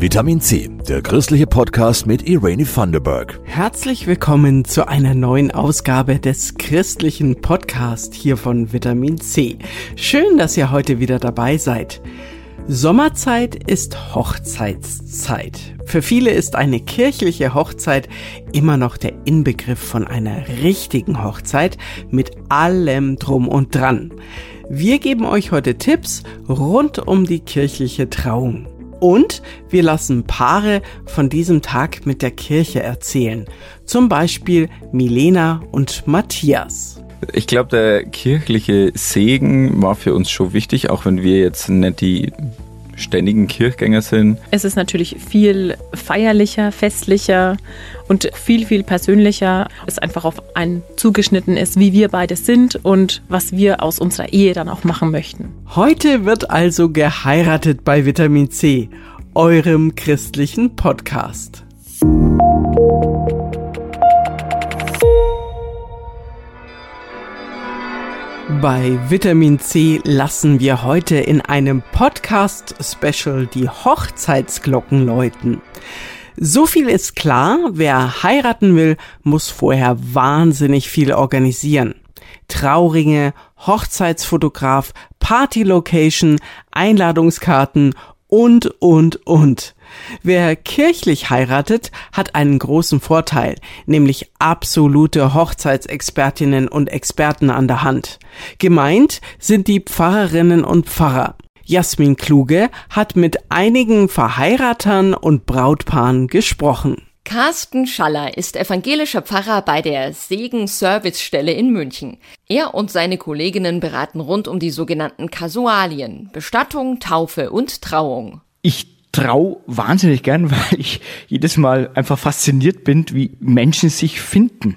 Vitamin C, der christliche Podcast mit Irene Thunderberg. Herzlich willkommen zu einer neuen Ausgabe des christlichen Podcasts hier von Vitamin C. Schön, dass ihr heute wieder dabei seid. Sommerzeit ist Hochzeitszeit. Für viele ist eine kirchliche Hochzeit immer noch der Inbegriff von einer richtigen Hochzeit mit allem drum und dran. Wir geben euch heute Tipps rund um die kirchliche Trauung. Und wir lassen Paare von diesem Tag mit der Kirche erzählen. Zum Beispiel Milena und Matthias. Ich glaube, der kirchliche Segen war für uns schon wichtig, auch wenn wir jetzt nicht die ständigen Kirchgänger sind. Es ist natürlich viel feierlicher, festlicher und viel, viel persönlicher. Es einfach auf einen zugeschnitten ist, wie wir beide sind und was wir aus unserer Ehe dann auch machen möchten. Heute wird also geheiratet bei Vitamin C, eurem christlichen Podcast. Bei Vitamin C lassen wir heute in einem Podcast-Special die Hochzeitsglocken läuten. So viel ist klar, wer heiraten will, muss vorher wahnsinnig viel organisieren. Trauringe, Hochzeitsfotograf, Partylocation, Einladungskarten und, und, und. Wer kirchlich heiratet, hat einen großen Vorteil, nämlich absolute Hochzeitsexpertinnen und Experten an der Hand. Gemeint sind die Pfarrerinnen und Pfarrer. Jasmin Kluge hat mit einigen Verheiratern und Brautpaaren gesprochen. Carsten Schaller ist evangelischer Pfarrer bei der Segen Servicestelle in München. Er und seine Kolleginnen beraten rund um die sogenannten Kasualien, Bestattung, Taufe und Trauung. Ich trau wahnsinnig gern, weil ich jedes Mal einfach fasziniert bin, wie Menschen sich finden.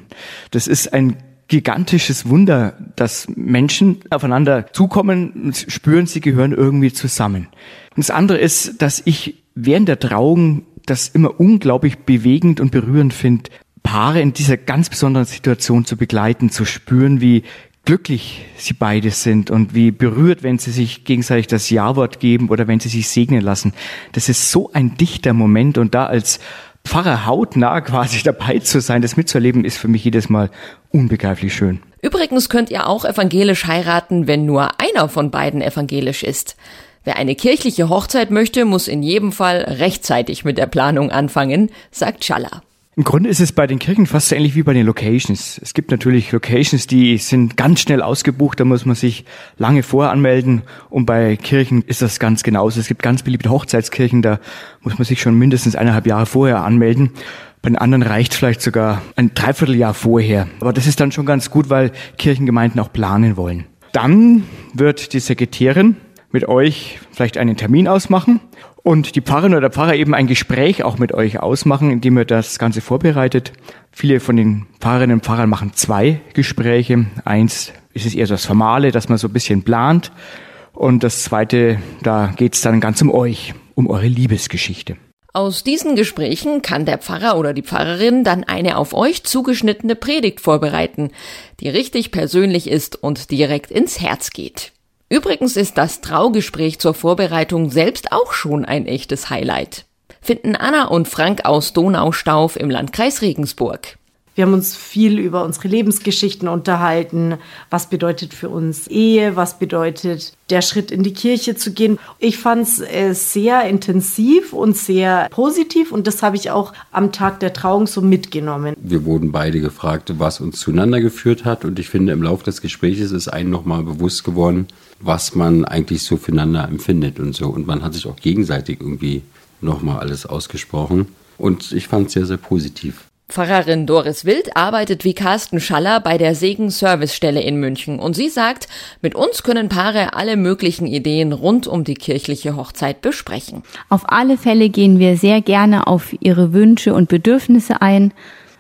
Das ist ein gigantisches Wunder, dass Menschen aufeinander zukommen und spüren, sie gehören irgendwie zusammen. Und das andere ist, dass ich während der Trauung das immer unglaublich bewegend und berührend finde, Paare in dieser ganz besonderen Situation zu begleiten, zu spüren, wie glücklich sie beide sind und wie berührt, wenn sie sich gegenseitig das Ja-Wort geben oder wenn sie sich segnen lassen. Das ist so ein dichter Moment und da als Pfarrer hautnah quasi dabei zu sein, das mitzuerleben, ist für mich jedes Mal unbegreiflich schön. Übrigens könnt ihr auch evangelisch heiraten, wenn nur einer von beiden evangelisch ist. Wer eine kirchliche Hochzeit möchte, muss in jedem Fall rechtzeitig mit der Planung anfangen, sagt Schaller. Im Grunde ist es bei den Kirchen fast so ähnlich wie bei den Locations. Es gibt natürlich Locations, die sind ganz schnell ausgebucht, da muss man sich lange vorher anmelden. Und bei Kirchen ist das ganz genauso. Es gibt ganz beliebte Hochzeitskirchen, da muss man sich schon mindestens eineinhalb Jahre vorher anmelden. Bei den anderen reicht vielleicht sogar ein Dreivierteljahr vorher. Aber das ist dann schon ganz gut, weil Kirchengemeinden auch planen wollen. Dann wird die Sekretärin mit euch vielleicht einen Termin ausmachen und die Pfarrerin oder der Pfarrer eben ein Gespräch auch mit euch ausmachen, indem ihr das Ganze vorbereitet. Viele von den Pfarrerinnen und Pfarrern machen zwei Gespräche. Eins ist es eher so das Formale, dass man so ein bisschen plant. Und das zweite, da geht es dann ganz um euch, um eure Liebesgeschichte. Aus diesen Gesprächen kann der Pfarrer oder die Pfarrerin dann eine auf euch zugeschnittene Predigt vorbereiten, die richtig persönlich ist und direkt ins Herz geht. Übrigens ist das Traugespräch zur Vorbereitung selbst auch schon ein echtes Highlight. Finden Anna und Frank aus Donaustauf im Landkreis Regensburg. Wir haben uns viel über unsere Lebensgeschichten unterhalten. Was bedeutet für uns Ehe? Was bedeutet der Schritt in die Kirche zu gehen? Ich fand es äh, sehr intensiv und sehr positiv und das habe ich auch am Tag der Trauung so mitgenommen. Wir wurden beide gefragt, was uns zueinander geführt hat und ich finde, im Laufe des Gesprächs ist einem nochmal bewusst geworden, was man eigentlich so füreinander empfindet und so. Und man hat sich auch gegenseitig irgendwie nochmal alles ausgesprochen. Und ich fand es sehr, sehr positiv. Pfarrerin Doris Wild arbeitet wie Carsten Schaller bei der Segen Servicestelle in München und sie sagt, mit uns können Paare alle möglichen Ideen rund um die kirchliche Hochzeit besprechen. Auf alle Fälle gehen wir sehr gerne auf ihre Wünsche und Bedürfnisse ein,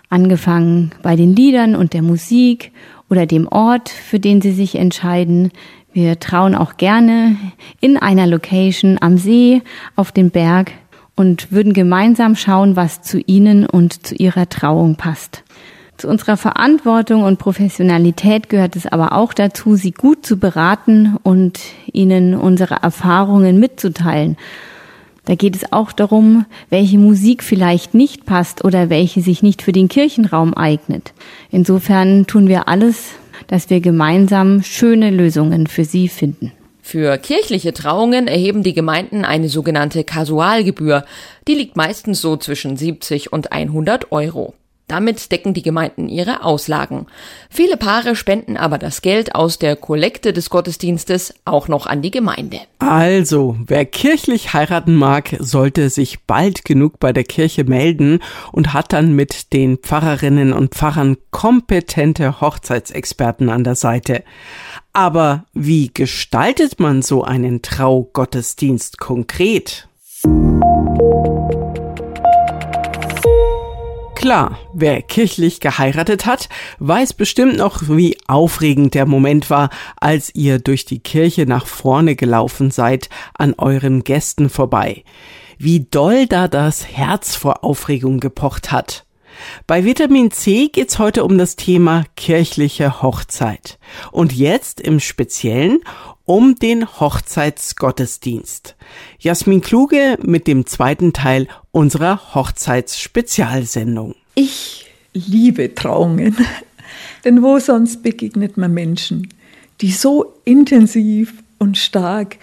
angefangen bei den Liedern und der Musik oder dem Ort, für den sie sich entscheiden. Wir trauen auch gerne in einer Location am See, auf dem Berg, und würden gemeinsam schauen, was zu ihnen und zu ihrer Trauung passt. Zu unserer Verantwortung und Professionalität gehört es aber auch dazu, sie gut zu beraten und ihnen unsere Erfahrungen mitzuteilen. Da geht es auch darum, welche Musik vielleicht nicht passt oder welche sich nicht für den Kirchenraum eignet. Insofern tun wir alles, dass wir gemeinsam schöne Lösungen für sie finden. Für kirchliche Trauungen erheben die Gemeinden eine sogenannte Kasualgebühr. Die liegt meistens so zwischen 70 und 100 Euro. Damit decken die Gemeinden ihre Auslagen. Viele Paare spenden aber das Geld aus der Kollekte des Gottesdienstes auch noch an die Gemeinde. Also, wer kirchlich heiraten mag, sollte sich bald genug bei der Kirche melden und hat dann mit den Pfarrerinnen und Pfarrern kompetente Hochzeitsexperten an der Seite. Aber wie gestaltet man so einen Traugottesdienst konkret? Klar, wer kirchlich geheiratet hat, weiß bestimmt noch, wie aufregend der Moment war, als ihr durch die Kirche nach vorne gelaufen seid, an euren Gästen vorbei. Wie doll da das Herz vor Aufregung gepocht hat. Bei Vitamin C geht's heute um das Thema kirchliche Hochzeit. Und jetzt im Speziellen um den Hochzeitsgottesdienst. Jasmin Kluge mit dem zweiten Teil unserer Hochzeitsspezialsendung. Ich liebe Trauungen, denn wo sonst begegnet man Menschen, die so intensiv und stark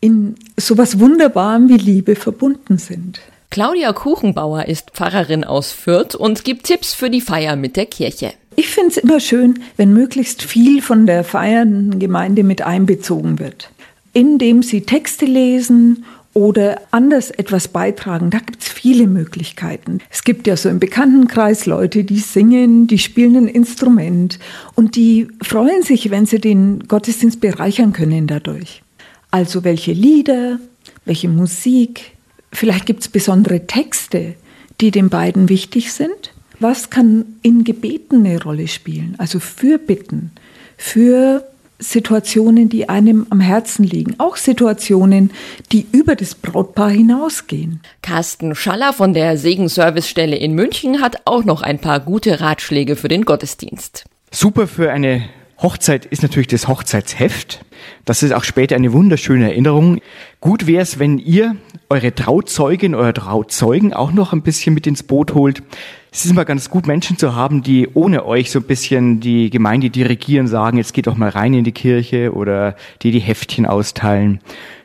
in sowas Wunderbarem wie Liebe verbunden sind. Claudia Kuchenbauer ist Pfarrerin aus Fürth und gibt Tipps für die Feier mit der Kirche. Ich finde es immer schön, wenn möglichst viel von der feiernden Gemeinde mit einbezogen wird, indem sie Texte lesen oder anders etwas beitragen. Da gibt es viele Möglichkeiten. Es gibt ja so im Bekanntenkreis Leute, die singen, die spielen ein Instrument und die freuen sich, wenn sie den Gottesdienst bereichern können dadurch. Also welche Lieder, welche Musik, Vielleicht gibt es besondere Texte, die den beiden wichtig sind. Was kann in Gebeten eine Rolle spielen? Also für Bitten, für Situationen, die einem am Herzen liegen, auch Situationen, die über das Brautpaar hinausgehen. Carsten Schaller von der Segenservicestelle in München hat auch noch ein paar gute Ratschläge für den Gottesdienst. Super für eine Hochzeit ist natürlich das Hochzeitsheft. Das ist auch später eine wunderschöne Erinnerung. Gut wäre es, wenn ihr eure Trauzeugin, euer Trauzeugen auch noch ein bisschen mit ins Boot holt. Es ist immer ganz gut, Menschen zu haben, die ohne euch so ein bisschen die Gemeinde dirigieren, sagen, jetzt geht doch mal rein in die Kirche oder die die Heftchen austeilen,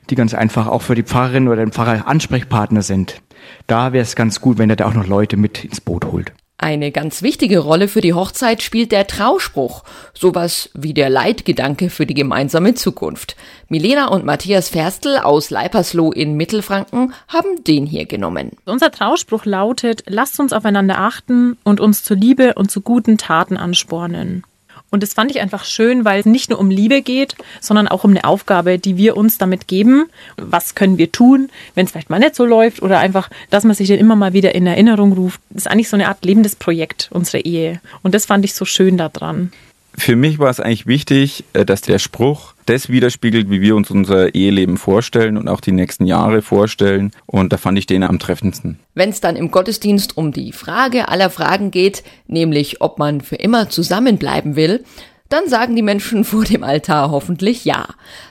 die ganz einfach auch für die Pfarrerin oder den Pfarrer Ansprechpartner sind. Da wäre es ganz gut, wenn ihr da auch noch Leute mit ins Boot holt. Eine ganz wichtige Rolle für die Hochzeit spielt der Trauspruch, sowas wie der Leitgedanke für die gemeinsame Zukunft. Milena und Matthias Ferstl aus Leipersloh in Mittelfranken haben den hier genommen. Unser Trauspruch lautet, lasst uns aufeinander achten und uns zur Liebe und zu guten Taten anspornen. Und das fand ich einfach schön, weil es nicht nur um Liebe geht, sondern auch um eine Aufgabe, die wir uns damit geben. Was können wir tun, wenn es vielleicht mal nicht so läuft oder einfach, dass man sich dann immer mal wieder in Erinnerung ruft. Das ist eigentlich so eine Art lebendes Projekt, unsere Ehe. Und das fand ich so schön daran. Für mich war es eigentlich wichtig, äh, dass der Spruch das widerspiegelt, wie wir uns unser Eheleben vorstellen und auch die nächsten Jahre vorstellen. Und da fand ich den am treffendsten. Wenn es dann im Gottesdienst um die Frage aller Fragen geht, nämlich ob man für immer zusammenbleiben will, dann sagen die Menschen vor dem Altar hoffentlich Ja.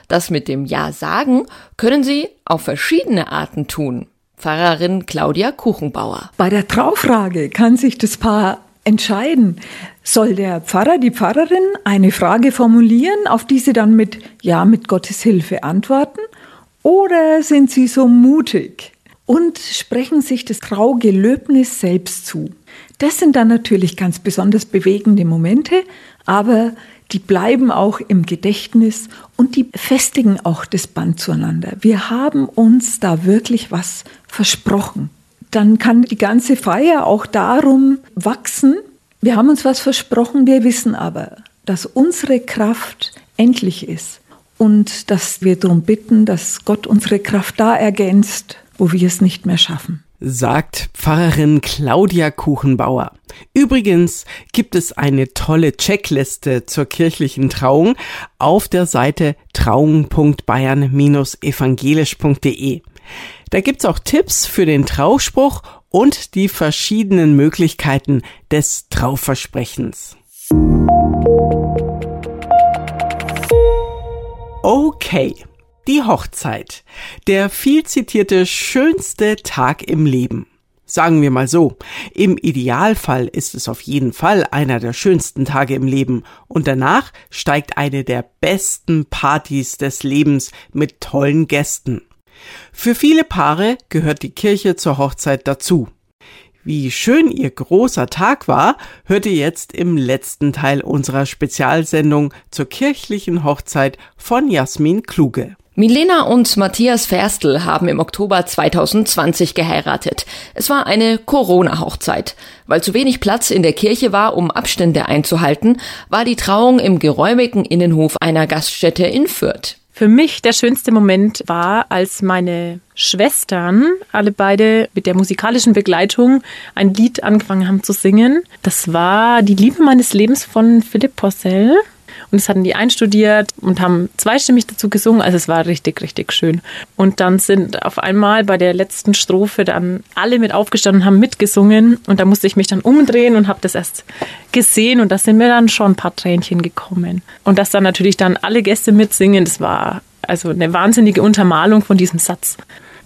Das mit dem Ja sagen können sie auf verschiedene Arten tun. Pfarrerin Claudia Kuchenbauer. Bei der Traufrage kann sich das Paar entscheiden. Soll der Pfarrer, die Pfarrerin eine Frage formulieren, auf die sie dann mit Ja, mit Gottes Hilfe antworten? Oder sind sie so mutig und sprechen sich das Traugelöbnis selbst zu? Das sind dann natürlich ganz besonders bewegende Momente, aber die bleiben auch im Gedächtnis und die festigen auch das Band zueinander. Wir haben uns da wirklich was versprochen dann kann die ganze Feier auch darum wachsen. Wir haben uns was versprochen, wir wissen aber, dass unsere Kraft endlich ist und dass wir darum bitten, dass Gott unsere Kraft da ergänzt, wo wir es nicht mehr schaffen sagt Pfarrerin Claudia Kuchenbauer. Übrigens gibt es eine tolle Checkliste zur kirchlichen Trauung auf der Seite trauung.bayern-evangelisch.de. Da gibt's auch Tipps für den Trauspruch und die verschiedenen Möglichkeiten des Trauversprechens. Okay. Die Hochzeit. Der viel zitierte schönste Tag im Leben. Sagen wir mal so, im Idealfall ist es auf jeden Fall einer der schönsten Tage im Leben und danach steigt eine der besten Partys des Lebens mit tollen Gästen. Für viele Paare gehört die Kirche zur Hochzeit dazu. Wie schön ihr großer Tag war, hört ihr jetzt im letzten Teil unserer Spezialsendung zur kirchlichen Hochzeit von Jasmin Kluge. Milena und Matthias Ferstl haben im Oktober 2020 geheiratet. Es war eine Corona-Hochzeit. Weil zu wenig Platz in der Kirche war, um Abstände einzuhalten, war die Trauung im geräumigen Innenhof einer Gaststätte in Fürth. Für mich der schönste Moment war, als meine Schwestern, alle beide mit der musikalischen Begleitung, ein Lied angefangen haben zu singen. Das war Die Liebe meines Lebens von Philipp Porcel. Und das hatten die einstudiert und haben zweistimmig dazu gesungen. Also es war richtig, richtig schön. Und dann sind auf einmal bei der letzten Strophe dann alle mit aufgestanden und haben mitgesungen. Und da musste ich mich dann umdrehen und habe das erst gesehen. Und da sind mir dann schon ein paar Tränchen gekommen. Und dass dann natürlich dann alle Gäste mitsingen, das war also eine wahnsinnige Untermalung von diesem Satz.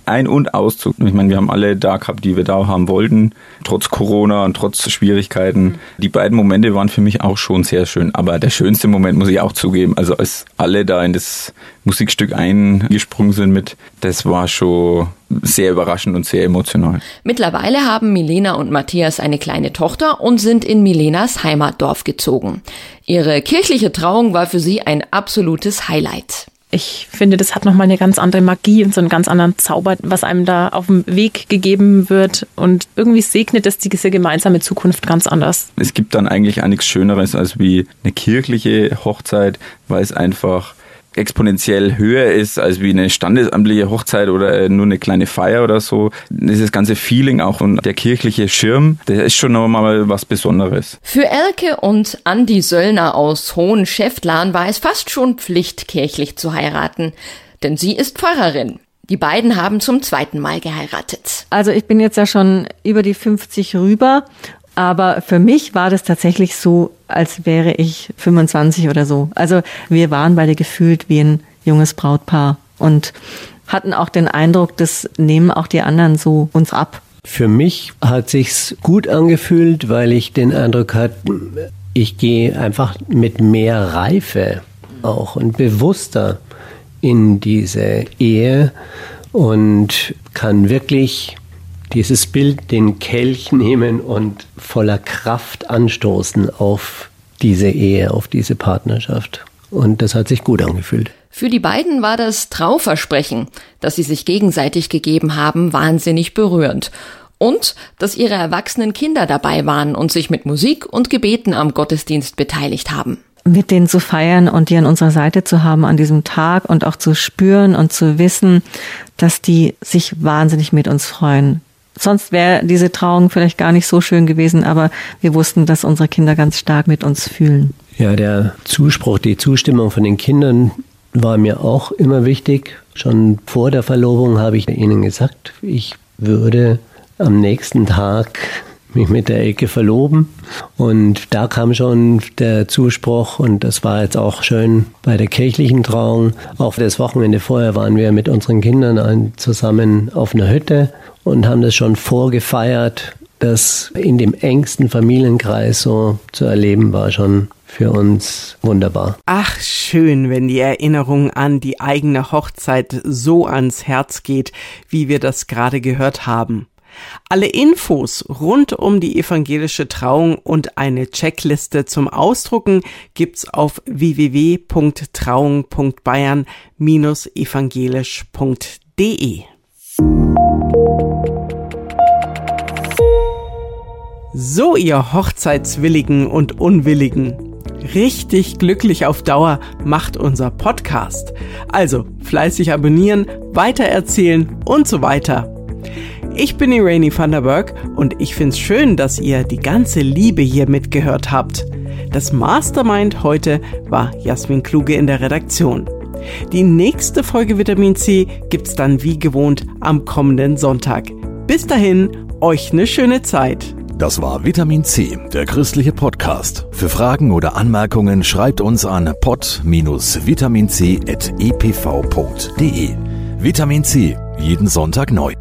Ein- und Auszug. Ich meine, wir haben alle da gehabt, die wir da haben wollten, trotz Corona und trotz Schwierigkeiten. Die beiden Momente waren für mich auch schon sehr schön. Aber der schönste Moment muss ich auch zugeben. Also als alle da in das Musikstück eingesprungen sind mit, das war schon sehr überraschend und sehr emotional. Mittlerweile haben Milena und Matthias eine kleine Tochter und sind in Milenas Heimatdorf gezogen. Ihre kirchliche Trauung war für sie ein absolutes Highlight ich finde, das hat nochmal eine ganz andere Magie und so einen ganz anderen Zauber, was einem da auf dem Weg gegeben wird. Und irgendwie segnet es diese gemeinsame Zukunft ganz anders. Es gibt dann eigentlich auch nichts Schöneres als wie eine kirchliche Hochzeit, weil es einfach exponentiell höher ist als wie eine standesamtliche Hochzeit oder äh, nur eine kleine Feier oder so. Dieses ganze Feeling auch und der kirchliche Schirm, der ist schon nochmal was Besonderes. Für Elke und Andi Söllner aus Hohenschäftlern war es fast schon Pflicht, kirchlich zu heiraten. Denn sie ist Pfarrerin. Die beiden haben zum zweiten Mal geheiratet. Also ich bin jetzt ja schon über die 50 rüber aber für mich war das tatsächlich so, als wäre ich 25 oder so. Also wir waren beide gefühlt wie ein junges Brautpaar und hatten auch den Eindruck, das nehmen auch die anderen so uns ab. Für mich hat sich's gut angefühlt, weil ich den Eindruck hatte, ich gehe einfach mit mehr Reife auch und bewusster in diese Ehe und kann wirklich dieses Bild den Kelch nehmen und voller Kraft anstoßen auf diese Ehe, auf diese Partnerschaft. Und das hat sich gut angefühlt. Für die beiden war das Trauversprechen, das sie sich gegenseitig gegeben haben, wahnsinnig berührend. Und dass ihre erwachsenen Kinder dabei waren und sich mit Musik und Gebeten am Gottesdienst beteiligt haben mit denen zu feiern und die an unserer Seite zu haben an diesem Tag und auch zu spüren und zu wissen, dass die sich wahnsinnig mit uns freuen sonst wäre diese Trauung vielleicht gar nicht so schön gewesen, aber wir wussten, dass unsere Kinder ganz stark mit uns fühlen. Ja, der Zuspruch, die Zustimmung von den Kindern war mir auch immer wichtig. Schon vor der Verlobung habe ich ihnen gesagt, ich würde am nächsten Tag mich mit der Ecke verloben. Und da kam schon der Zuspruch und das war jetzt auch schön bei der kirchlichen Trauung. Auch das Wochenende vorher waren wir mit unseren Kindern zusammen auf einer Hütte und haben das schon vorgefeiert. Das in dem engsten Familienkreis so zu erleben, war schon für uns wunderbar. Ach, schön, wenn die Erinnerung an die eigene Hochzeit so ans Herz geht, wie wir das gerade gehört haben. Alle Infos rund um die evangelische Trauung und eine Checkliste zum Ausdrucken gibt's auf www.trauung.bayern-evangelisch.de. So, ihr Hochzeitswilligen und Unwilligen. Richtig glücklich auf Dauer macht unser Podcast. Also fleißig abonnieren, weitererzählen und so weiter. Ich bin Irene van der Berg und ich find's schön, dass ihr die ganze Liebe hier mitgehört habt. Das Mastermind heute war Jasmin Kluge in der Redaktion. Die nächste Folge Vitamin C gibt's dann wie gewohnt am kommenden Sonntag. Bis dahin, euch eine schöne Zeit. Das war Vitamin C, der christliche Podcast. Für Fragen oder Anmerkungen schreibt uns an pod-vitaminc.epv.de. Vitamin C, jeden Sonntag neu.